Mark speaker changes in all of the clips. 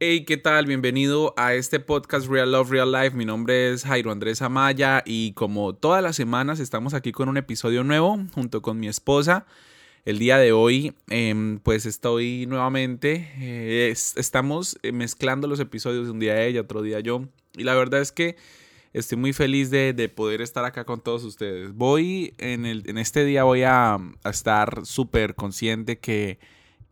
Speaker 1: Hey, ¿qué tal? Bienvenido a este podcast Real Love Real Life. Mi nombre es Jairo Andrés Amaya y como todas las semanas estamos aquí con un episodio nuevo junto con mi esposa. El día de hoy em, pues estoy nuevamente, eh, estamos mezclando los episodios, un día ella, otro día yo. Y la verdad es que estoy muy feliz de, poder estar acá con todos ustedes. Voy, en, el, en este día voy a, a estar súper consciente que,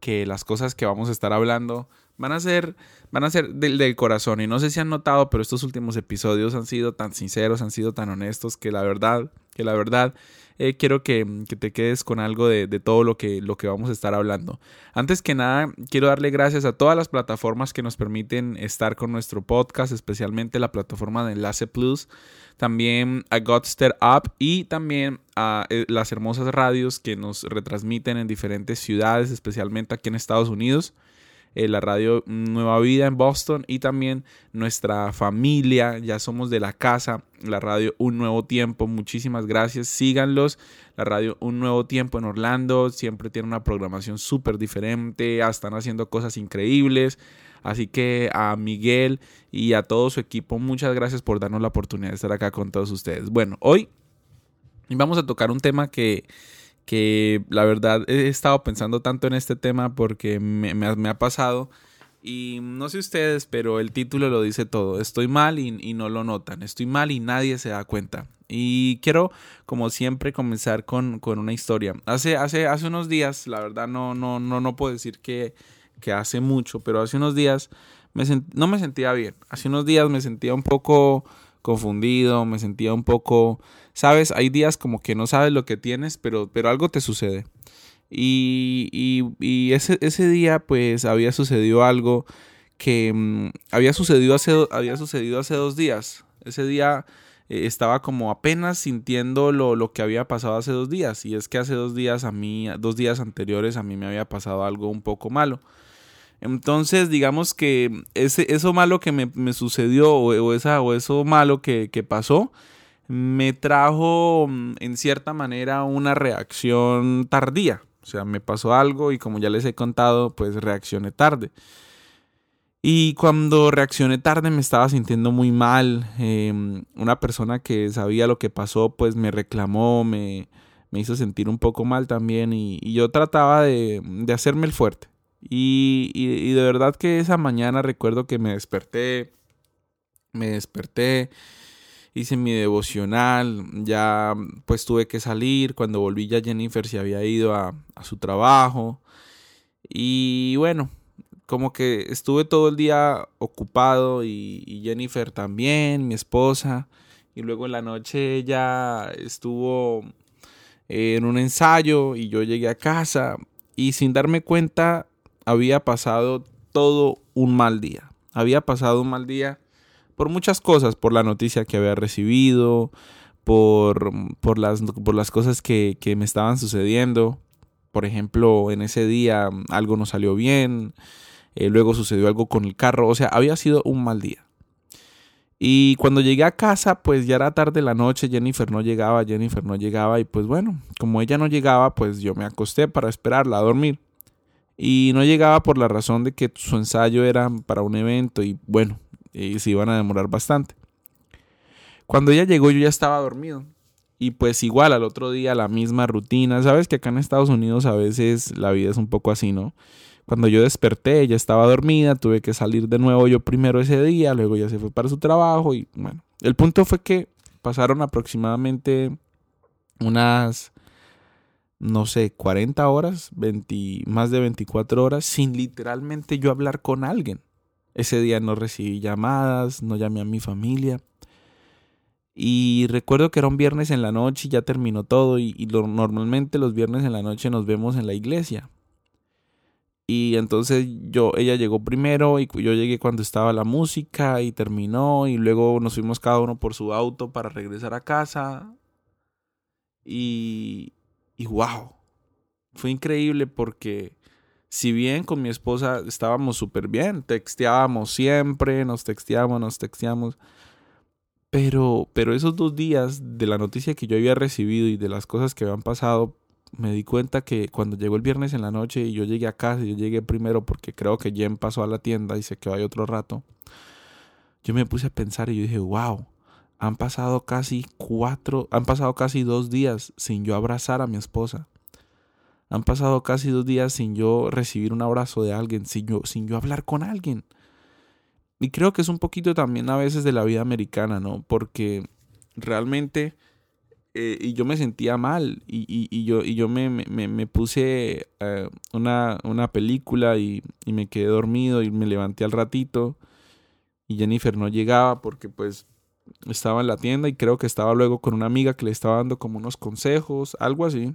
Speaker 1: que las cosas que vamos a estar hablando Van a ser, van a ser del, del, corazón. Y no sé si han notado, pero estos últimos episodios han sido tan sinceros, han sido tan honestos, que la verdad, que la verdad, eh, quiero que, que, te quedes con algo de, de, todo lo que, lo que vamos a estar hablando. Antes que nada, quiero darle gracias a todas las plataformas que nos permiten estar con nuestro podcast, especialmente la plataforma de Enlace Plus, también a Godster Up y también a eh, las hermosas radios que nos retransmiten en diferentes ciudades, especialmente aquí en Estados Unidos. Eh, la radio Nueva Vida en Boston y también nuestra familia, ya somos de la casa, la radio Un Nuevo Tiempo, muchísimas gracias, síganlos, la radio Un Nuevo Tiempo en Orlando, siempre tiene una programación súper diferente, están haciendo cosas increíbles. Así que a Miguel y a todo su equipo, muchas gracias por darnos la oportunidad de estar acá con todos ustedes. Bueno, hoy vamos a tocar un tema que que la verdad he estado pensando tanto en este tema porque me, ha pasado. Y no sé ustedes, pero el título lo dice todo. Estoy mal y, no lo notan. Estoy mal y nadie se da cuenta. Y quiero, como siempre, comenzar con, una historia. Hace, hace, hace unos días, la verdad no, no, no, no puedo decir que, que hace mucho, pero hace unos días me no me sentía bien. Hace unos días me sentía un poco confundido, me sentía un poco, sabes, hay días como que no sabes lo que tienes, pero, pero algo te sucede. Y, y, ese, ese, día pues había sucedido algo que mm, había, sucedido hace, había sucedido hace dos días. Ese día eh, estaba como apenas sintiendo lo, lo, que había pasado hace dos días. Y es que hace dos días a mí, dos días anteriores a mí me había pasado algo un poco malo. Entonces, digamos que ese, eso malo que me, sucedió o, esa, o eso malo que, pasó, me trajo mm, en cierta manera una reacción tardía. O sea, me pasó algo y como ya les he contado, pues reaccioné tarde. Y cuando reaccioné tarde me estaba sintiendo muy mal. Em, una persona que sabía lo que pasó, pues me reclamó, me, hizo sentir un poco mal también. Y, yo trataba de, de hacerme el fuerte. Y, de verdad que esa mañana recuerdo que me desperté, me desperté, hice mi devocional, ya pues tuve que salir, cuando volví ya Jennifer se había ido a, su trabajo. Y bueno, como que estuve todo el día ocupado y, y Jennifer también, mi esposa, y luego en la noche ella estuvo en un ensayo y yo llegué a casa. Y sin darme cuenta había pasado todo un mal día. Había pasado un mal día por muchas cosas, por la noticia que había recibido, por, por, las, por las cosas que, me estaban sucediendo. Por ejemplo, en ese día algo no salió bien, eh, luego sucedió algo con el carro, o sea, había sido un mal día. Y cuando llegué a casa, pues ya era tarde la noche, Jennifer no llegaba, Jennifer no llegaba y pues bueno, como ella no llegaba, pues yo me acosté para esperarla a dormir y no llegaba por la razón de que su ensayo era para un evento y bueno, y se iban a demorar bastante. Cuando ella llegó yo ya estaba dormido y pues igual al otro día la misma rutina, sabes que acá en Estados Unidos a veces la vida es un poco así, ¿no? Cuando yo desperté, ella estaba dormida, tuve que salir de nuevo yo primero ese día, luego ya se fue para su trabajo y bueno, el punto fue que pasaron aproximadamente unas no sé, 40 horas, 20, más de 24 horas, sin literalmente yo hablar con alguien. Ese día no recibí llamadas, no llamé a mi familia. Y recuerdo que era un viernes en la noche y ya terminó todo. Y, normalmente los viernes en la noche nos vemos en la iglesia. Y entonces yo, ella llegó primero y yo llegué cuando estaba la música y terminó. Y luego nos fuimos cada uno por su auto para regresar a casa. Y, y wow, fue increíble porque si bien con mi esposa estábamos súper bien, texteábamos siempre, nos texteábamos, nos texteamos, pero, pero esos dos días de la noticia que yo había recibido y de las cosas que habían pasado, me di cuenta que cuando llegó el viernes en la noche y yo llegué a casa, yo llegué primero porque creo que Jen pasó a la tienda y se quedó ahí otro rato, yo me puse a pensar y yo dije, wow, han pasado casi cuatro, han pasado casi dos días sin yo abrazar a mi esposa. Han pasado casi dos días sin yo recibir un abrazo de alguien, sin yo, sin yo hablar con alguien. Y creo que es un poquito también a veces de la vida americana, ¿no? Porque realmente eh, y yo me sentía mal y, y, yo, y yo me, me, me puse eh, una, una, película y, y, me quedé dormido y me levanté al ratito y Jennifer no llegaba porque pues estaba en la tienda y creo que estaba luego con una amiga que le estaba dando como unos consejos, algo así.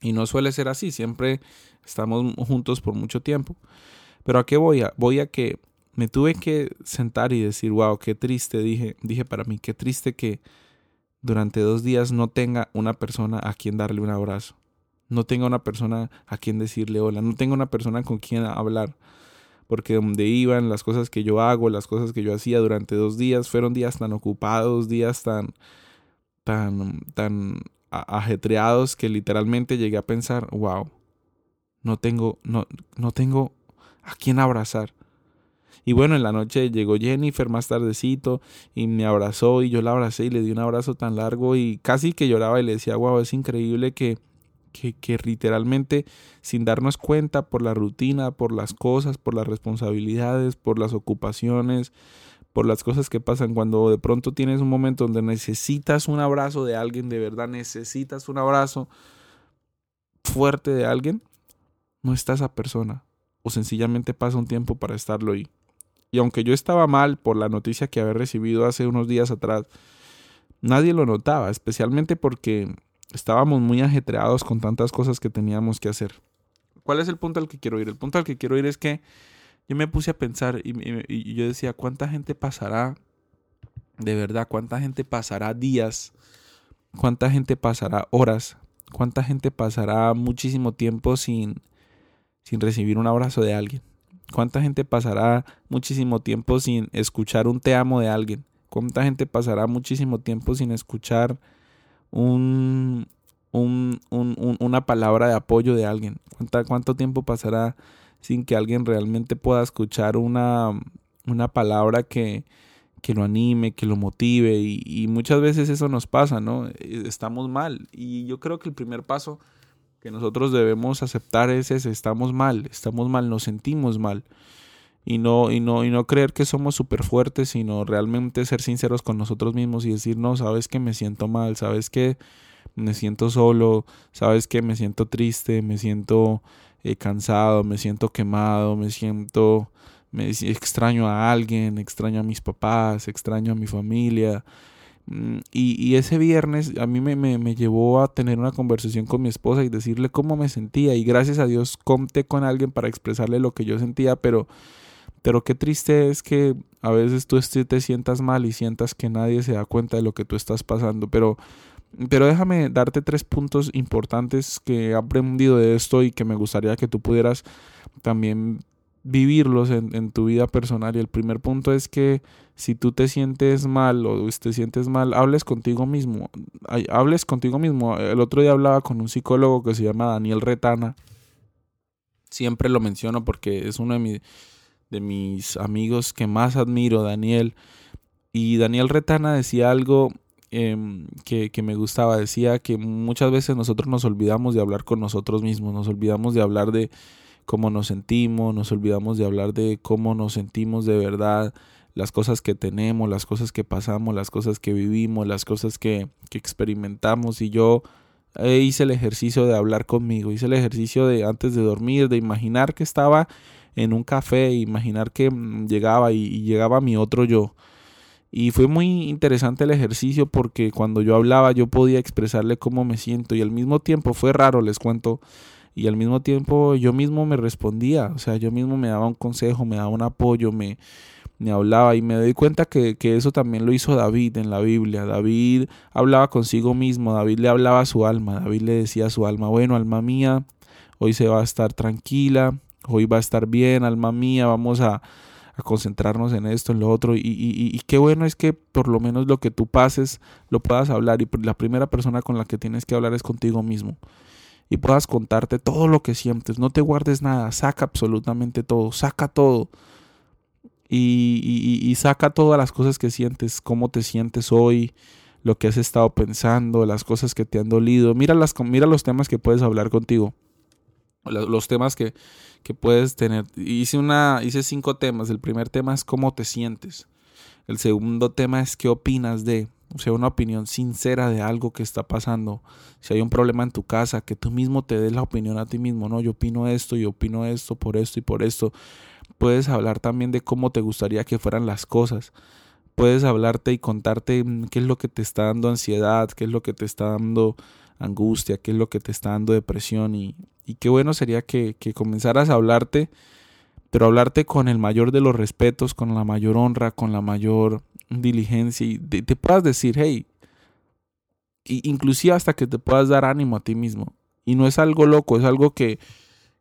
Speaker 1: Y no suele ser así, siempre estamos juntos por mucho tiempo. Pero a qué voy a? Voy a que me tuve que sentar y decir, wow, qué triste, dije, dije para mí, qué triste que durante dos días no tenga una persona a quien darle un abrazo, no tenga una persona a quien decirle hola, no tenga una persona con quien hablar, porque donde iban, las cosas que yo hago, las cosas que yo hacía durante dos días, fueron días tan ocupados, días tan, tan, tan ajetreados que literalmente llegué a pensar, wow, no tengo, no, no tengo a quien abrazar. Y bueno, en la noche llegó Jennifer más tardecito y me abrazó y yo la abracé y le di un abrazo tan largo y casi que lloraba y le decía, wow, es increíble que, que, que literalmente sin darnos cuenta por la rutina, por las cosas, por las responsabilidades, por las ocupaciones, por las cosas que pasan cuando de pronto tienes un momento donde necesitas un abrazo de alguien, de verdad necesitas un abrazo fuerte de alguien, no está esa persona o sencillamente pasa un tiempo para estarlo ahí. Y aunque yo estaba mal por la noticia que había recibido hace unos días atrás, nadie lo notaba, especialmente porque estábamos muy ajetreados con tantas cosas que teníamos que hacer. ¿Cuál es el punto al que quiero ir? El punto al que quiero ir es que yo me puse a pensar y, yo decía, ¿cuánta gente pasará, de verdad, cuánta gente pasará días, cuánta gente pasará horas, cuánta gente pasará muchísimo tiempo sin, sin recibir un abrazo de alguien? ¿Cuánta gente pasará muchísimo tiempo sin escuchar un te amo de alguien? ¿Cuánta gente pasará muchísimo tiempo sin escuchar un, un, un, una palabra de apoyo de alguien? ¿Cuánta, ¿Cuánto tiempo pasará sin que alguien realmente pueda escuchar una, una palabra que, que lo anime, que lo motive? Y, y muchas veces eso nos pasa, ¿no? Estamos mal. Y yo creo que el primer paso que nosotros debemos aceptar es ese, estamos mal, estamos mal, nos sentimos mal. Y no, y no, y no creer que somos súper fuertes, sino realmente ser sinceros con nosotros mismos y decir, no, sabes que me siento mal, sabes que me siento solo, sabes que me siento triste, me siento eh, cansado, me siento quemado, me siento, me extraño a alguien, extraño a mis papás, extraño a mi familia, Mm, y, ese viernes a mí me, me, llevó a tener una conversación con mi esposa y decirle cómo me sentía. Y gracias a Dios conté con alguien para expresarle lo que yo sentía, pero, pero qué triste es que a veces tú te sientas mal y sientas que nadie se da cuenta de lo que tú estás pasando. Pero, pero déjame darte tres puntos importantes que he aprendido de esto y que me gustaría que tú pudieras también vivirlos en, en, tu vida personal. Y el primer punto es que si tú te sientes mal o te sientes mal, hables contigo mismo. Hables contigo mismo. El otro día hablaba con un psicólogo que se llama Daniel Retana. Siempre lo menciono porque es uno de, mis de mis amigos que más admiro, Daniel. Y Daniel Retana decía algo em, que, que, me gustaba. Decía que muchas veces nosotros nos olvidamos de hablar con nosotros mismos, nos olvidamos de hablar de cómo nos sentimos, nos olvidamos de hablar de cómo nos sentimos de verdad, las cosas que tenemos, las cosas que pasamos, las cosas que vivimos, las cosas que, que experimentamos. Y yo eh, hice el ejercicio de hablar conmigo, hice el ejercicio de antes de dormir, de imaginar que estaba en un café, imaginar que mm, llegaba y, y llegaba mi otro yo. Y fue muy interesante el ejercicio porque cuando yo hablaba yo podía expresarle cómo me siento y al mismo tiempo fue raro, les cuento, y al mismo tiempo yo mismo me respondía, o sea, yo mismo me daba un consejo, me daba un apoyo, me, me hablaba y me doy cuenta que, que, eso también lo hizo David en la Biblia. David hablaba consigo mismo, David le hablaba a su alma, David le decía a su alma, bueno, alma mía, hoy se va a estar tranquila, hoy va a estar bien, alma mía, vamos a, concentrarnos en esto, en lo otro. Y, qué bueno es que por lo menos lo que tú pases lo puedas hablar y la primera persona con la que tienes que hablar es contigo mismo. y puedas contarte todo lo que sientes. No te guardes nada, saca absolutamente todo, saca todo. Y, y, saca todas las cosas que sientes, cómo te sientes hoy, lo que has estado pensando, las cosas que te han dolido. Mira, las, mira los temas que puedes hablar contigo, los temas que, que puedes tener. Hice, una, hice cinco temas. El primer tema es cómo te sientes. El segundo tema es qué opinas de o sea, una opinión sincera de algo que está pasando. Si hay un problema en tu casa, que tú mismo te des la opinión a ti mismo, no, yo opino esto, yo opino esto, por esto y por esto. Puedes hablar también de cómo te gustaría que fueran las cosas. Puedes hablarte y contarte mm, qué es lo que te está dando ansiedad, qué es lo que te está dando angustia, qué es lo que te está dando depresión. Y, y qué bueno sería que, que comenzaras a hablarte pero hablarte con el mayor de los respetos, con la mayor honra, con la mayor diligencia y te, puedas decir, hey, inclusive hasta que te puedas dar ánimo a ti mismo. Y no es algo loco, es algo que,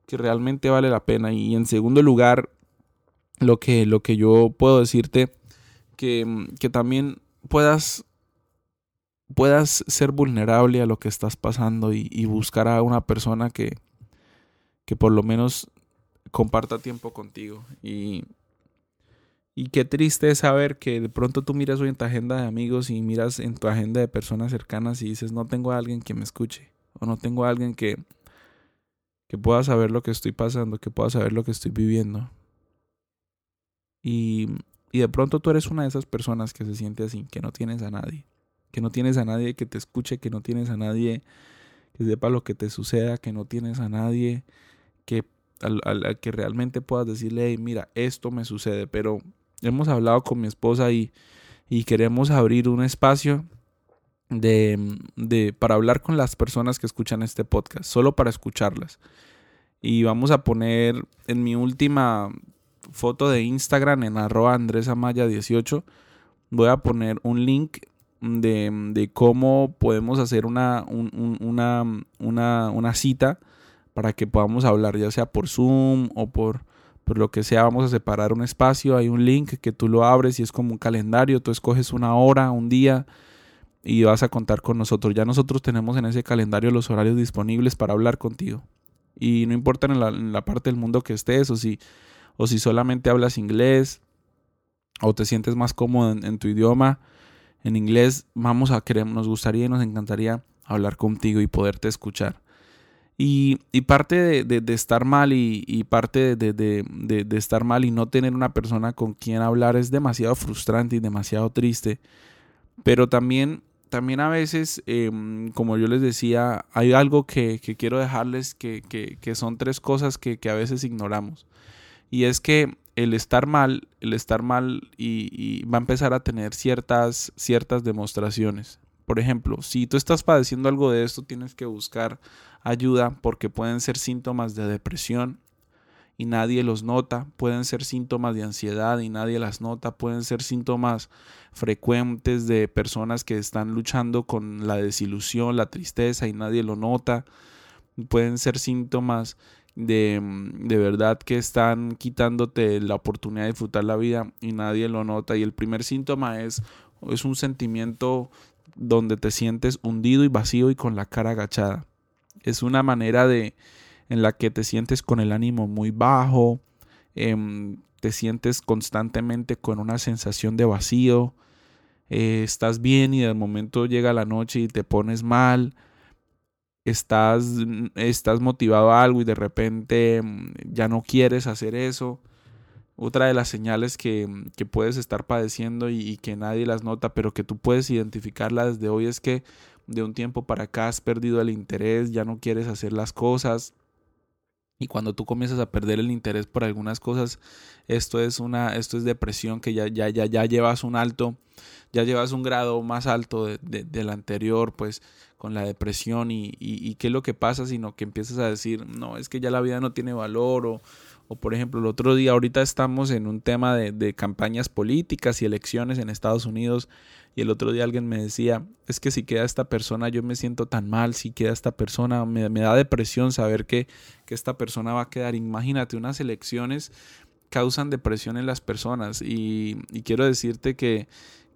Speaker 1: que realmente vale la pena. Y en segundo lugar, lo que, lo que yo puedo decirte, que, que también puedas, puedas ser vulnerable a lo que estás pasando y, y buscar a una persona que, que por lo menos comparta tiempo contigo. Y, y qué triste es saber que de pronto tú miras hoy en tu agenda de amigos y miras en tu agenda de personas cercanas y dices, no tengo a alguien que me escuche. O no tengo a alguien que, que pueda saber lo que estoy pasando, que pueda saber lo que estoy viviendo. Y, y de pronto tú eres una de esas personas que se siente así, que no tienes a nadie. Que no tienes a nadie que te escuche, que no tienes a nadie que sepa lo que te suceda, que no tienes a nadie que al, que realmente puedas decirle, mira, esto me sucede, pero hemos hablado con mi esposa y, y queremos abrir un espacio de, de, para hablar con las personas que escuchan este podcast, solo para escucharlas. Y vamos a poner en mi última foto de Instagram, en arroba Andrés Amaya 18, voy a poner un link de, de cómo podemos hacer una, una, una, una cita para que podamos hablar, ya sea por Zoom o por, por lo que sea. Vamos a separar un espacio, hay un link que tú lo abres y es como un calendario, tú escoges una hora, un día y vas a contar con nosotros. Ya nosotros tenemos en ese calendario los horarios disponibles para hablar contigo. Y no importa en la, en la parte del mundo que estés o si, o si solamente hablas inglés o te sientes más cómodo en, tu idioma, en inglés, vamos a querer, nos gustaría y nos encantaría hablar contigo y poderte escuchar. Y, y parte de, de, estar mal y, y parte de, de, estar mal y no tener una persona con quien hablar es demasiado frustrante y demasiado triste. Pero también, también a veces, em, como yo les decía, hay algo que, que quiero dejarles que, que, que, son tres cosas que, que a veces ignoramos. Y es que el estar mal, el estar mal y, y va a empezar a tener ciertas, ciertas demostraciones. Por ejemplo, si tú estás padeciendo algo de esto, tienes que buscar ayuda porque pueden ser síntomas de depresión y nadie los nota, pueden ser síntomas de ansiedad y nadie las nota, pueden ser síntomas frecuentes de personas que están luchando con la desilusión, la tristeza y nadie lo nota, pueden ser síntomas de, de verdad que están quitándote la oportunidad de disfrutar la vida y nadie lo nota. Y el primer síntoma es es un sentimiento donde te sientes hundido y vacío y con la cara agachada. Es una manera de en la que te sientes con el ánimo muy bajo, em, te sientes constantemente con una sensación de vacío, eh, estás bien y de momento llega la noche y te pones mal, estás, estás motivado a algo y de repente mm, ya no quieres hacer eso. Otra de las señales que, que puedes estar padeciendo y, que nadie las nota, pero que tú puedes identificarla desde hoy es que de un tiempo para acá has perdido el interés, ya no quieres hacer las cosas. Y cuando tú comienzas a perder el interés por algunas cosas, esto es una, esto es depresión que ya, ya, ya, ya llevas un alto, ya llevas un grado más alto de, de, del anterior, pues con la depresión y, y, y, qué es lo que pasa, sino que empiezas a decir, no, es que ya la vida no tiene valor o, o por ejemplo, el otro día, ahorita estamos en un tema de, campañas políticas y elecciones en Estados Unidos y el otro día alguien me decía, es que si queda esta persona yo me siento tan mal, si queda esta persona, me, me da depresión saber que, que esta persona va a quedar. Imagínate, unas elecciones causan depresión en las personas y, y quiero decirte que,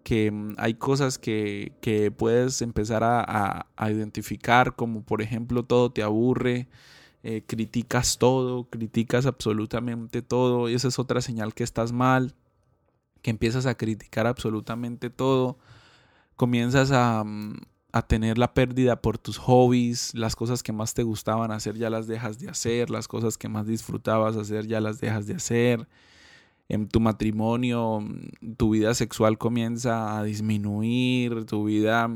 Speaker 1: que mm, hay cosas que, que puedes empezar a, a, identificar, como por ejemplo todo te aburre, eh, criticas todo, criticas absolutamente todo, y esa es otra señal que estás mal, que empiezas a criticar absolutamente todo, comienzas a, mm, a tener la pérdida por tus hobbies, las cosas que más te gustaban hacer ya las dejas de hacer, las cosas que más disfrutabas hacer ya las dejas de hacer. En tu matrimonio, tu vida sexual comienza a disminuir, tu vida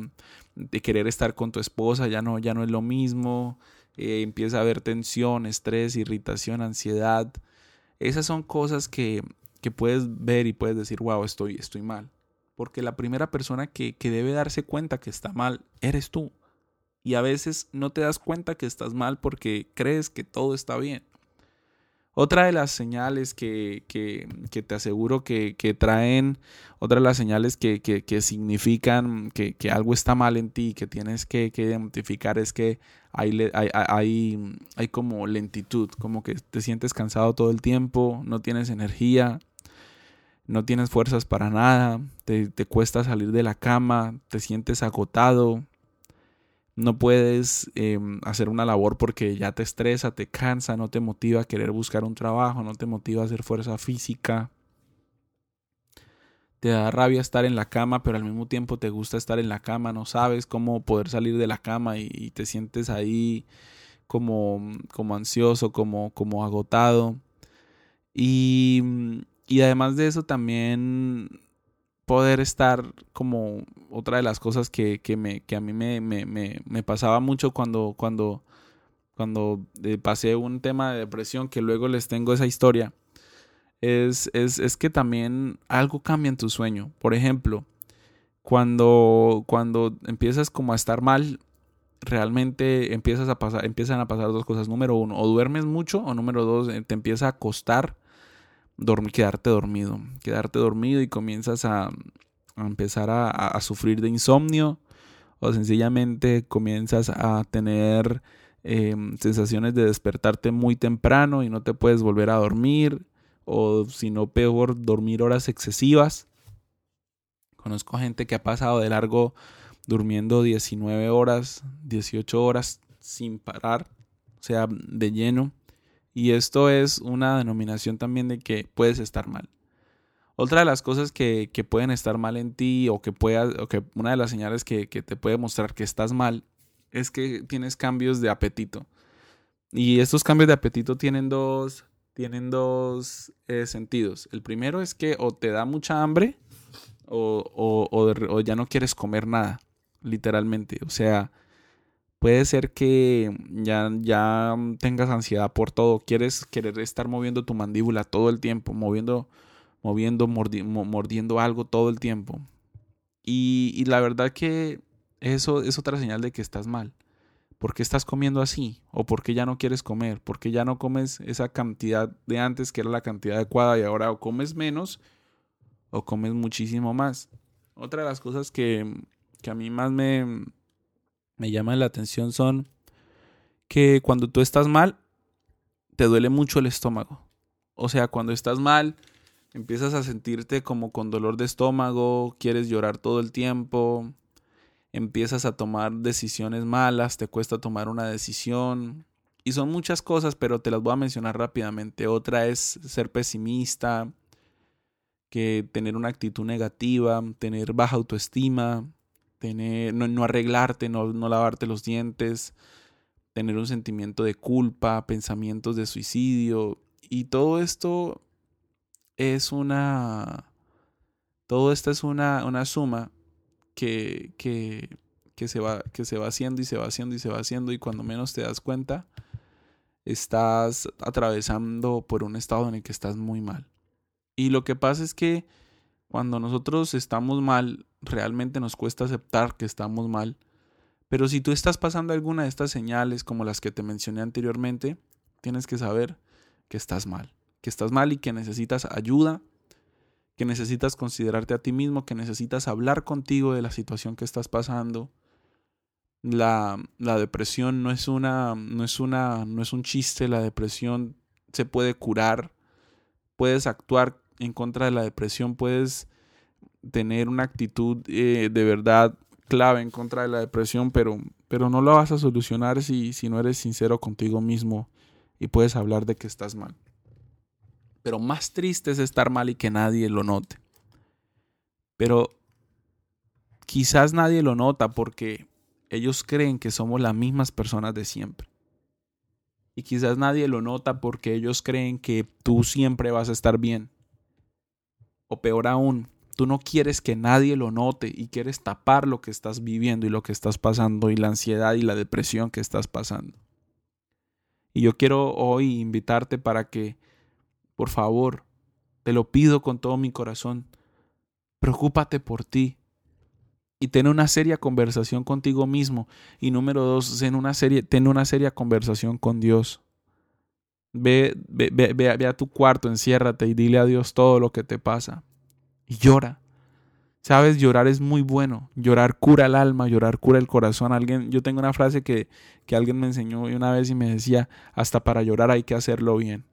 Speaker 1: de querer estar con tu esposa ya no, ya no es lo mismo, eh, empieza a haber tensión, estrés, irritación, ansiedad. Esas son cosas que, que puedes ver y puedes decir, wow, estoy, estoy mal. Porque la primera persona que, que debe darse cuenta que está mal eres tú. Y a veces no te das cuenta que estás mal porque crees que todo está bien. Otra de las señales que, que, que te aseguro que, que, traen, otra de las señales que, significan que, algo está mal en ti, que tienes que, identificar es que hay, hay, hay, hay como lentitud, como que te sientes cansado todo el tiempo, no tienes energía, no tienes fuerzas para nada, te, cuesta salir de la cama, te sientes agotado, no puedes em, hacer una labor porque ya te estresa, te cansa, no te motiva a querer buscar un trabajo, no te motiva a hacer fuerza física. Te da rabia estar en la cama, pero al mismo tiempo te gusta estar en la cama, no sabes cómo poder salir de la cama y, te sientes ahí como, como ansioso, como, como agotado. Y y además de eso también poder estar como otra de las cosas que, que, me, que a mí me, me, me, pasaba mucho cuando, cuando, cuando eh, pasé un tema de depresión, que luego les tengo esa historia, es, es, es que también algo cambia en tu sueño. Por ejemplo, cuando, cuando empiezas como a estar mal, realmente empiezas a pasar, empiezan a pasar dos cosas. Número uno, o duermes mucho, o número dos, eh, te empieza a costar quedarte dormido, quedarte dormido y comienzas a, empezar a, sufrir de insomnio o sencillamente comienzas a tener em, sensaciones de despertarte muy temprano y no te puedes volver a dormir o si no peor dormir horas excesivas. Conozco gente que ha pasado de largo durmiendo 19 horas, 18 horas sin parar, o sea, de lleno. Y esto es una denominación también de que puedes estar mal. Otra de las cosas que, pueden estar mal en ti o que puedas, o que una de las señales que, te puede mostrar que estás mal es que tienes cambios de apetito. Y estos cambios de apetito tienen dos, tienen dos eh, sentidos. El primero es que o te da mucha hambre o, o, o ya no quieres comer nada, literalmente. O sea, Puede ser que ya, ya tengas ansiedad por todo, quieres querer estar moviendo tu mandíbula todo el tiempo, moviendo, moviendo, mordiendo algo todo el tiempo. Y, la verdad que eso es otra señal de que estás mal. ¿Por qué estás comiendo así? ¿O por qué ya no quieres comer? ¿Por qué ya no comes esa cantidad de antes que era la cantidad adecuada y ahora o comes menos o comes muchísimo más? Otra de las cosas que, que a mí más me, me llama la atención son que cuando tú estás mal, te duele mucho el estómago. O sea, cuando estás mal, empiezas a sentirte como con dolor de estómago, quieres llorar todo el tiempo, empiezas a tomar decisiones malas, te cuesta tomar una decisión. Y son muchas cosas, pero te las voy a mencionar rápidamente. Otra es ser pesimista, que tener una actitud negativa, tener baja autoestima, no, arreglarte, no, no lavarte los dientes, tener un sentimiento de culpa, pensamientos de suicidio. Y todo esto es una. Todo esto es una, una suma que, que, que, se va, que se va haciendo y se va haciendo y se va haciendo. Y cuando menos te das cuenta, estás atravesando por un estado en el que estás muy mal. Y lo que pasa es que cuando nosotros estamos mal, realmente nos cuesta aceptar que estamos mal. Pero si tú estás pasando alguna de estas señales, como las que te mencioné anteriormente, tienes que saber que estás mal. Que estás mal y que necesitas ayuda, que necesitas considerarte a ti mismo, que necesitas hablar contigo de la situación que estás pasando. La, la depresión no es una, no es una, no es un chiste, la depresión se puede curar, puedes actuar en contra de la depresión, puedes tener una actitud eh, de verdad clave en contra de la depresión, pero, pero no lo vas a solucionar si, si no eres sincero contigo mismo y puedes hablar de que estás mal. Pero más triste es estar mal y que nadie lo note. Pero quizás nadie lo nota porque ellos creen que somos las mismas personas de siempre. Y quizás nadie lo nota porque ellos creen que tú siempre vas a estar bien. O peor aún, tú no quieres que nadie lo note y quieres tapar lo que estás viviendo y lo que estás pasando y la ansiedad y la depresión que estás pasando. Y yo quiero hoy invitarte para que, por favor, te lo pido con todo mi corazón, preocúpate por ti y ten una seria conversación contigo mismo. Y número dos, ten una, ten una seria conversación con Dios. Ve, ve, ve, a tu cuarto, enciérrate y dile a Dios todo lo que te pasa. Y llora. Sabes, llorar es muy bueno. Llorar cura el alma, llorar cura el corazón. Alguien, yo tengo una frase que, que alguien me enseñó una vez y me decía, hasta para llorar hay que hacerlo bien.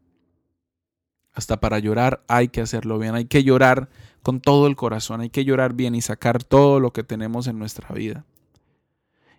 Speaker 1: Hasta para llorar hay que hacerlo bien. Hay que llorar con todo el corazón. Hay que llorar bien y sacar todo lo que tenemos en nuestra vida.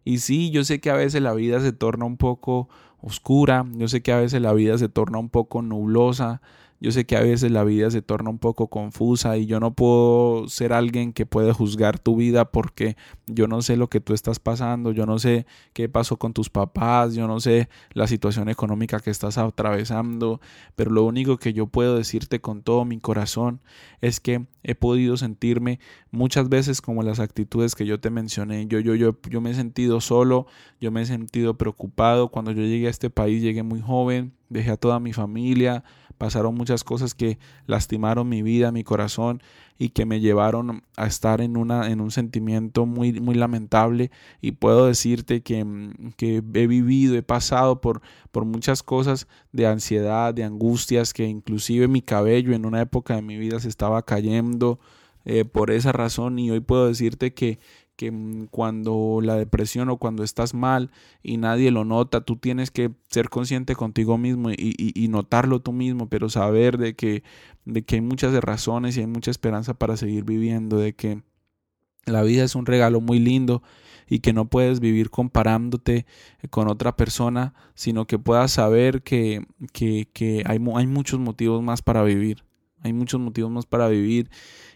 Speaker 1: Y sí, yo sé que a veces la vida se torna un poco oscura, yo sé que a veces la vida se torna un poco nublosa, yo sé que a veces la vida se torna un poco confusa y yo no puedo ser alguien que puede juzgar tu vida porque yo no sé lo que tú estás pasando, yo no sé qué pasó con tus papás, yo no sé la situación económica que estás atravesando, pero lo único que yo puedo decirte con todo mi corazón es que he podido sentirme muchas veces como las actitudes que yo te mencioné. Yo, yo, yo, yo me he sentido solo, yo me he sentido preocupado. Cuando yo llegué a este país llegué muy joven, dejé a toda mi familia, pasaron muchas cosas que lastimaron mi vida, mi corazón y que me llevaron a estar en, una, en un sentimiento muy, muy lamentable. Y puedo decirte que, mm, que he vivido, he pasado por, por muchas cosas de ansiedad, de angustias, que inclusive mi cabello en una época de mi vida se estaba cayendo eh, por esa razón. Y hoy puedo decirte que, que mm, cuando la depresión o cuando estás mal y nadie lo nota, tú tienes que ser consciente contigo mismo y, notarlo tú mismo, pero saber de que, de que hay muchas razones y hay mucha esperanza para seguir viviendo, de que la vida es un regalo muy lindo y que no puedes vivir comparándote con otra persona, sino que puedas saber que, que, que hay, hay muchos motivos más para vivir. Hay muchos motivos más para vivir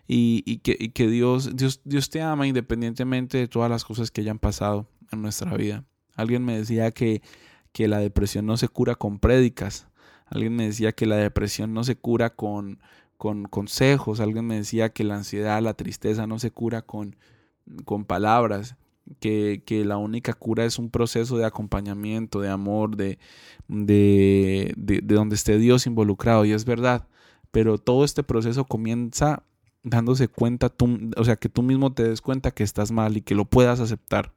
Speaker 1: y, que, Dios, Dios, te ama independientemente de todas las cosas que hayan pasado en nuestra vida. Alguien me decía que, la depresión no se cura con prédicas. Alguien me decía que la depresión no se cura con, con consejos. Alguien me decía que la ansiedad, la tristeza no se cura con, palabras. Que, la única cura es un proceso de acompañamiento, de amor, de donde esté Dios involucrado. Y es verdad. Pero todo este proceso comienza dándose cuenta, tú, o sea, que tú mismo te des cuenta que estás mal y que lo puedas aceptar.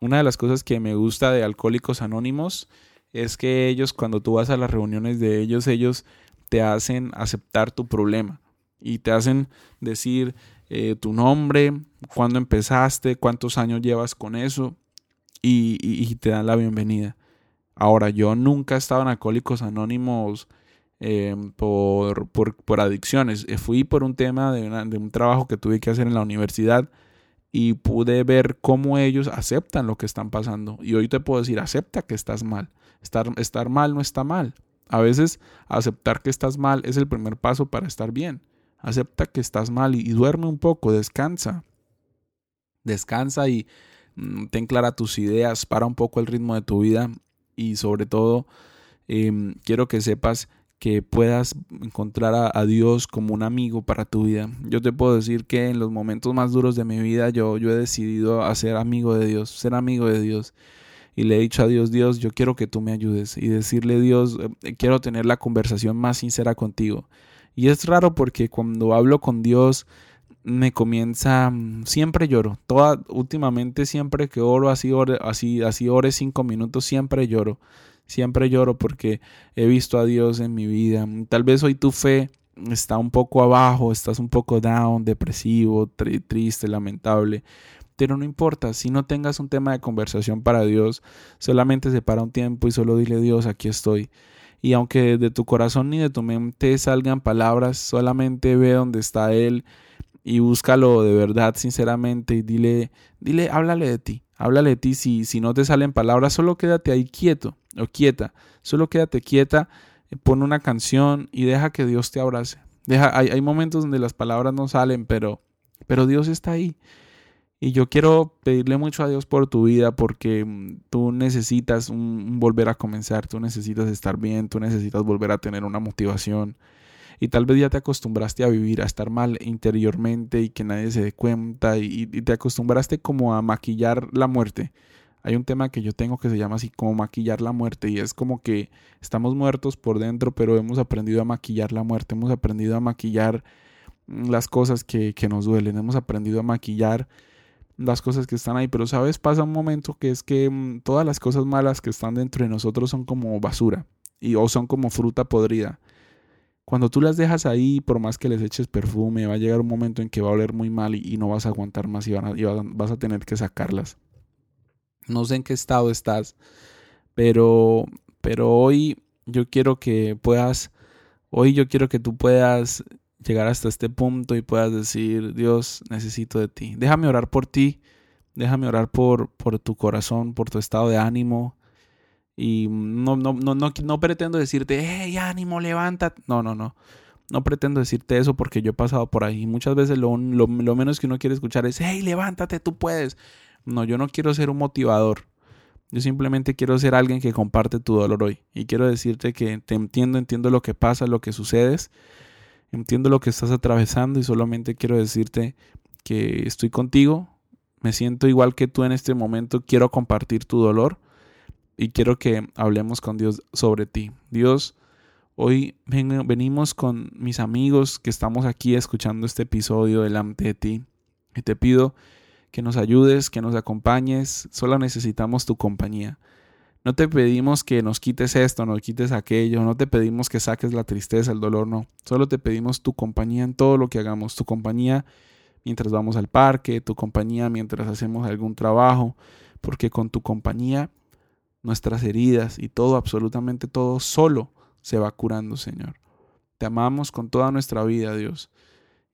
Speaker 1: Una de las cosas que me gusta de Alcohólicos Anónimos es que ellos, cuando tú vas a las reuniones de ellos, ellos te hacen aceptar tu problema y te hacen decir eh, tu nombre, cuándo empezaste, cuántos años llevas con eso y, y te dan la bienvenida. Ahora, yo nunca he estado en Alcohólicos Anónimos Em, por, por, por, adicciones. Eh, fui por un tema de, de, un trabajo que tuve que hacer en la universidad y pude ver cómo ellos aceptan lo que están pasando. Y hoy te puedo decir, acepta que estás mal. Estar, estar mal no está mal. A veces aceptar que estás mal es el primer paso para estar bien. Acepta que estás mal y, duerme un poco, descansa. Descansa y mm, ten clara tus ideas, para un poco el ritmo de tu vida y sobre todo em, quiero que sepas que puedas encontrar a, Dios como un amigo para tu vida. Yo te puedo decir que en los momentos más duros de mi vida yo, yo he decidido ser amigo de Dios, ser amigo de Dios. Y le he dicho a Dios, Dios, yo quiero que tú me ayudes. Y decirle, Dios, eh, quiero tener la conversación más sincera contigo. Y es raro porque cuando hablo con Dios me comienza, siempre lloro. Toda, últimamente siempre que oro así, así, así ore cinco minutos, siempre lloro Siempre lloro porque he visto a Dios en mi vida. Tal vez hoy tu fe está un poco abajo, estás un poco down, depresivo, triste, lamentable. Pero no importa, si no tengas un tema de conversación para Dios, solamente separa un tiempo y solo dile Dios, aquí estoy. Y aunque de tu corazón ni de tu mente salgan palabras, solamente ve dónde está Él y búscalo de verdad, sinceramente, y dile, dile, háblale de ti, háblale de ti. Si, si no te salen palabras, solo quédate ahí quieto o quieta, solo quédate quieta, eh, pon una canción y deja que Dios te abrace. Deja, hay, hay momentos donde las palabras no salen, pero, pero Dios está ahí. Y yo quiero pedirle mucho a Dios por tu vida porque mm, tú necesitas un, volver a comenzar, tú necesitas estar bien, tú necesitas volver a tener una motivación. Y tal vez ya te acostumbraste a vivir, a estar mal interiormente y que nadie se dé cuenta y, te acostumbraste como a maquillar la muerte. Hay un tema que yo tengo que se llama así como maquillar la muerte y es como que estamos muertos por dentro pero hemos aprendido a maquillar la muerte, hemos aprendido a maquillar mm, las cosas que, que nos duelen, hemos aprendido a maquillar las cosas que están ahí, pero sabes, pasa un momento que es que mm, todas las cosas malas que están dentro de nosotros son como basura y o son como fruta podrida. Cuando tú las dejas ahí, por más que les eches perfume, va a llegar un momento en que va a oler muy mal y, no vas a aguantar más y, vas a tener que sacarlas. No sé en qué estado estás, pero, pero hoy yo quiero que puedas, hoy yo quiero que tú puedas llegar hasta este punto y puedas decir, Dios, necesito de ti. Déjame orar por ti, déjame orar por, por tu corazón, por tu estado de ánimo. Y no, no, no, no, no pretendo decirte, hey, ánimo, levántate. No, no, no. No pretendo decirte eso porque yo he pasado por ahí. Muchas veces lo, lo, lo menos que uno quiere escuchar es, hey, levántate, tú puedes. No, yo no quiero ser un motivador. Yo simplemente quiero ser alguien que comparte tu dolor hoy. Y quiero decirte que te entiendo, entiendo lo que pasa, lo que sucedes Entiendo lo que estás atravesando y solamente quiero decirte que estoy contigo. Me siento igual que tú en este momento. Quiero compartir tu dolor y quiero que hablemos con Dios sobre ti. Dios, hoy venimos con mis amigos que estamos aquí escuchando este episodio delante de ti y te pido que nos ayudes, que nos acompañes. Solo necesitamos tu compañía. No te pedimos que nos quites esto, nos quites aquello, no te pedimos que saques la tristeza, el dolor, no. Solo te pedimos tu compañía en todo lo que hagamos, tu compañía mientras vamos al parque, tu compañía mientras hacemos algún trabajo, porque con tu compañía nuestras heridas y todo, absolutamente todo, solo se va curando, Señor. Te amamos con toda nuestra vida, Dios,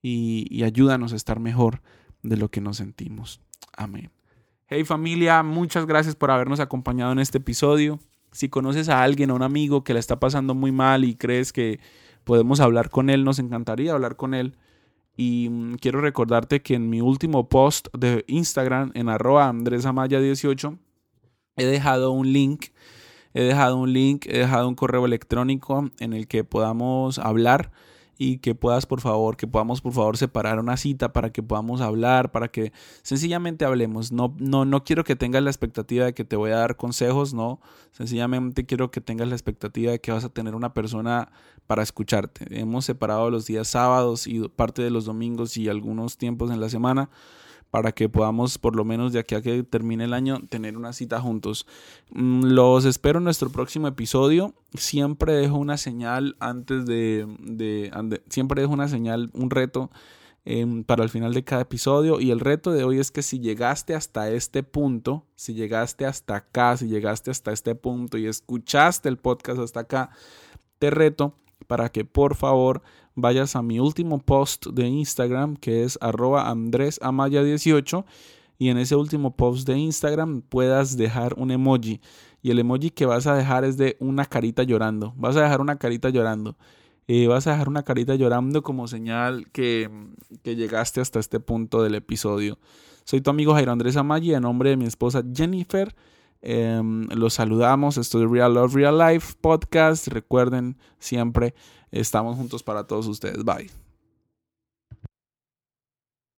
Speaker 1: y, y ayúdanos a estar mejor de lo que nos sentimos. Amén. Hey familia, muchas gracias por habernos acompañado en este episodio. Si conoces a alguien, a un amigo que le está pasando muy mal y crees que podemos hablar con él, nos encantaría hablar con él. Y mm, quiero recordarte que en mi último post de Instagram, en arroba andresamaya18, he dejado un link, he dejado un link, he dejado un correo electrónico en el que podamos hablar y que puedas por favor, que podamos por favor separar una cita para que podamos hablar, para que sencillamente hablemos. No, no, no quiero que tengas la expectativa de que te voy a dar consejos, no. Sencillamente quiero que tengas la expectativa de que vas a tener una persona para escucharte. Hemos separado los días sábados y parte de los domingos y algunos tiempos en la semana para que podamos, por lo menos de aquí a que termine el año, tener una cita juntos. Mm, los espero en nuestro próximo episodio. Siempre dejo una señal antes de, de, siempre dejo una señal, un reto em, para el final de cada episodio. Y el reto de hoy es que si llegaste hasta este punto, si llegaste hasta acá, si llegaste hasta este punto y escuchaste el podcast hasta acá, te reto para que por favor vayas a mi último post de Instagram que es arroba andresamaya18 y en ese último post de Instagram puedas dejar un emoji y el emoji que vas a dejar es de una carita llorando. Vas a dejar una carita llorando. Eh, vas a dejar una carita llorando como señal que, que llegaste hasta este punto del episodio. Soy tu amigo Jairo Andrés Amaya en nombre de mi esposa Jennifer. Em, los saludamos. Esto es Real Love Real Life Podcast. Recuerden siempre Estamos juntos para todos ustedes. Bye.